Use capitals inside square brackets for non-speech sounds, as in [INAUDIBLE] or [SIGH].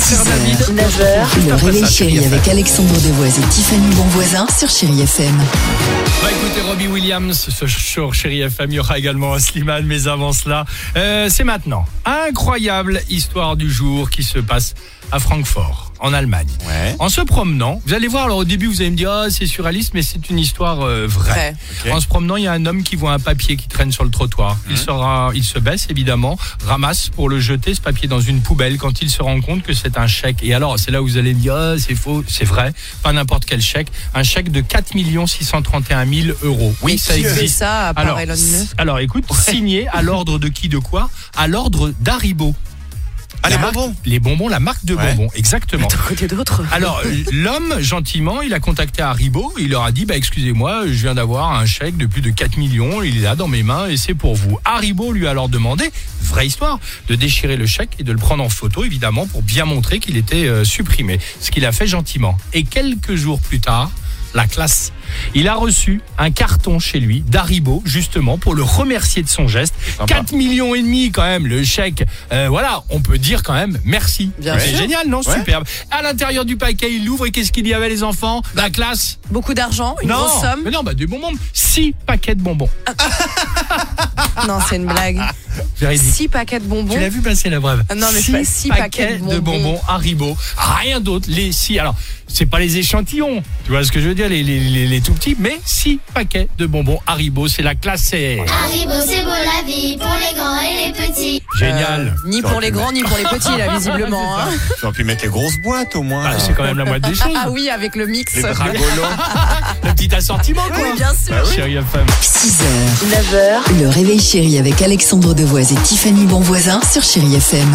faire David 9h, le réveil chéri avec Alexandre Devoise et Tiffany Bonvoisin sur Chéri FM. Bah écoutez, Robbie Williams, ce show Chéri FM, il y aura également Slimane, mais avant cela, euh, c'est maintenant. Incroyable histoire du jour qui se passe à Francfort en Allemagne. Ouais. En se promenant, vous allez voir, alors au début vous allez me dire, ah, c'est surréaliste, mais c'est une histoire euh, vraie. En se promenant, il y a un homme qui voit un papier qui traîne sur le trottoir. Il, sera, il se baisse évidemment, ramasse pour le jeter ce papier dans une poubelle quand il se rend compte que c'est un chèque. Et alors, c'est là où vous allez me dire, ah, c'est faux, c'est vrai, pas n'importe quel chèque, un chèque de 4 631 000 euros. Oui, ça existe. ça à part Alors, Elon Musk alors écoute, signé à l'ordre de qui de quoi? À l'ordre d'Haribo. Ah, les marque- bonbons Les bonbons, la marque de Ouais. bonbons, exactement. côté d'autres. Alors, [LAUGHS] l'homme, gentiment, il a contacté Haribo. Il leur a dit, bah, excusez-moi, je viens d'avoir un chèque de plus de 4 millions. Il est là dans mes mains et c'est pour vous. Haribo lui a alors demandé, vraie histoire, de déchirer le chèque et de le prendre en photo, évidemment, pour bien montrer qu'il était euh, supprimé. Ce qu'il a fait gentiment. Et quelques jours plus tard, la classe. Il a reçu un carton chez lui d'Haribo, justement, pour le remercier de son geste. Sympa. 4 millions et demi, quand même, le chèque. Euh, voilà, on peut dire quand même merci. Bien C'est génial, non? Ouais. Superbe. À l'intérieur du paquet, il l'ouvre et qu'est-ce qu'il y avait, les enfants? La classe Beaucoup d'argent, une Non grosse somme. Mais non, bah, des bonbons. 6 paquets de bonbons. [LAUGHS] Non, c'est une blague. Véridique. Six paquets de bonbons. Tu l'as vu passer la brève Ah non, mais c'est pas six paquets de de bonbons bonbons. Haribo. Rien d'autre. Les six. Alors, c'est pas les échantillons. Tu vois ce que je veux dire, les, les, les, les tout petits, mais six paquets de bonbons Haribo. C'est la classe. c'est Haribo, c'est beau la vie pour les grands et les petits. Génial. Euh, ni pour les grands, ni pour les petits, là, [LAUGHS] visiblement. hein. Tu aurais pu mettre les grosses boîtes au moins. Ah, c'est quand même la moitié des [LAUGHS] choses. Ah oui, avec le mix. Les. [LAUGHS] Le petit assortiment, quoi. Oui, bien sûr. Chérie FM. 6h, 9h, le réveil chéri avec Alexandre Devoise et Tiffany Bonvoisin sur Chéri FM.